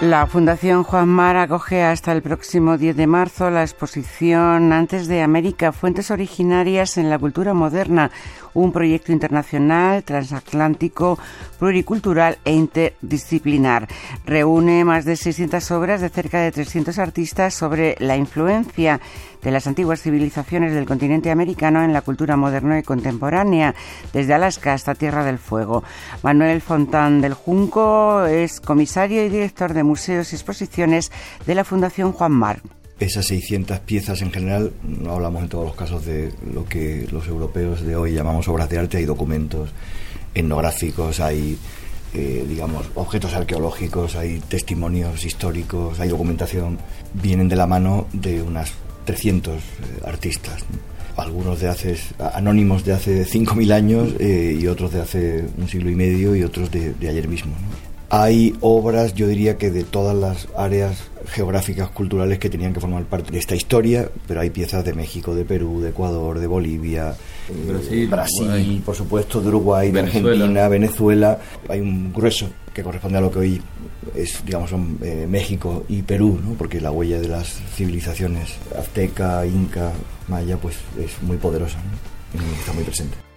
La Fundación Juan Mar acoge hasta el próximo 10 de marzo la exposición Antes de América, Fuentes Originarias en la Cultura Moderna, un proyecto internacional, transatlántico, pluricultural e interdisciplinar. Reúne más de 600 obras de cerca de 300 artistas sobre la influencia de las antiguas civilizaciones del continente americano en la cultura moderna y contemporánea, desde Alaska hasta Tierra del Fuego. Manuel Fontán del Junco es comisario y director de museos y exposiciones de la Fundación Juan Mar esas 600 piezas en general, no hablamos en todos los casos de lo que los europeos de hoy llamamos obras de arte, hay documentos etnográficos, hay, eh, digamos, objetos arqueológicos, hay testimonios históricos, hay documentación, vienen de la mano de unas 300 eh, artistas. Algunos de hace, anónimos de hace 5.000 años eh, y otros de hace un siglo y medio y otros de, ayer mismo. Hay obras, yo diría que de todas las áreas geográficas, culturales que tenían que formar parte de esta historia, pero hay piezas de México, de Perú, de Ecuador, de Bolivia, Brasil, Brasil por supuesto, de Uruguay, de Argentina, Venezuela. Hay un grueso que corresponde a lo que hoy es, digamos, son eh, México y Perú, ¿no? porque la huella de las civilizaciones azteca, inca, maya, pues es muy poderosa y está muy presente.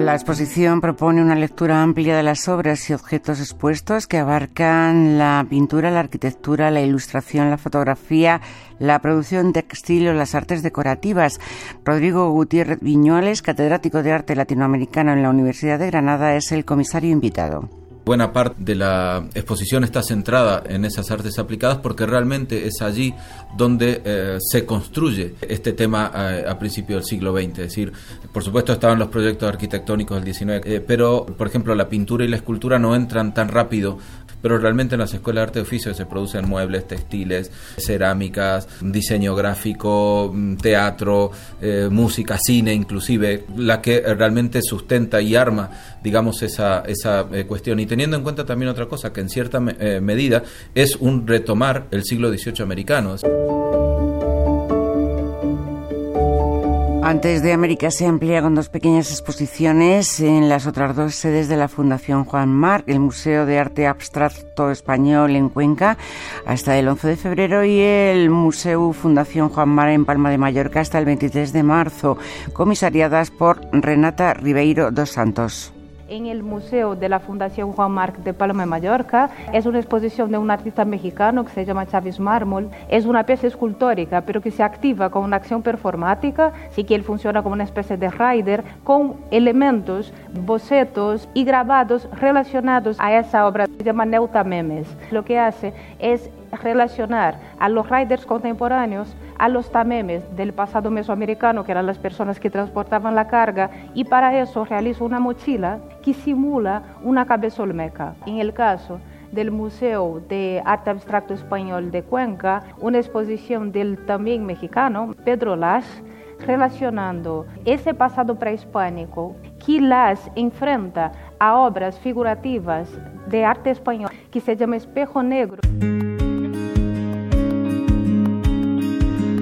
La exposición propone una lectura amplia de las obras y objetos expuestos que abarcan la pintura, la arquitectura, la ilustración, la fotografía, la producción textil o las artes decorativas. Rodrigo Gutiérrez Viñuales, catedrático de arte latinoamericano en la Universidad de Granada, es el comisario invitado buena parte de la exposición está centrada en esas artes aplicadas porque realmente es allí donde eh, se construye este tema eh, a, principios del siglo XX. Es decir, por supuesto estaban los proyectos arquitectónicos del XIX, eh, pero por ejemplo la pintura y la escultura no entran tan rápido pero realmente en las escuelas de arte de oficio se producen muebles, textiles, cerámicas, diseño gráfico, mm, teatro, eh, música, cine inclusive, la que realmente sustenta y arma, digamos, esa, esa eh, cuestión. Y teniendo en cuenta también otra cosa, que en cierta eh, medida es un retomar el siglo XVIII americano. Antes de América se amplía con dos pequeñas exposiciones en las otras dos sedes de la Fundación Juan Marc, el Museo de Arte Abstracto Español en Cuenca hasta el 11 de febrero y el Museo Fundación Juan Mar en Palma de Mallorca hasta el 23 de marzo, comisariadas por Renata Ribeiro dos Santos en el Museo de la Fundación Juan Marc de Palma de Mallorca. Es una exposición de un artista mexicano que se llama Chávez Mármol. Es una pieza escultórica, pero que se activa con una acción performática, así que él funciona como una especie de rider con elementos, bocetos y grabados relacionados a esa obra. Se llama Neutamemes. Lo que hace es relacionar a los riders contemporáneos a los tamemes del pasado mesoamericano, que eran las personas que transportaban la carga, y para eso realiza una mochila que simula una cabeza olmeca. En el caso del Museo de Arte Abstracto Español de Cuenca, una exposición del también mexicano Pedro Las, relacionando ese pasado prehispánico que Las enfrenta a obras figurativas de arte español que se llama Espejo Negro.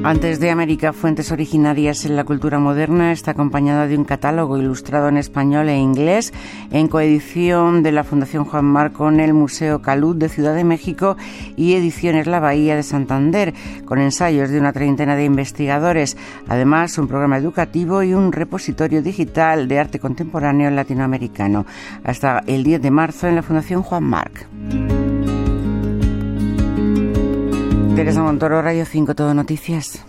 Antes de América, Fuentes Originarias en la Cultura Moderna está acompañado de un catálogo ilustrado en español e inglés en coedición de la Fundación Juan Mar con el Museo Calud de Ciudad de México y Ediciones La Bahía de Santander, con ensayos de una treintena de investigadores, además un programa educativo y un repositorio digital de arte contemporáneo latinoamericano. Hasta el 10 de marzo en la Fundación Juan Marc. Teresa Montoro, Radio 5, Todo Noticias.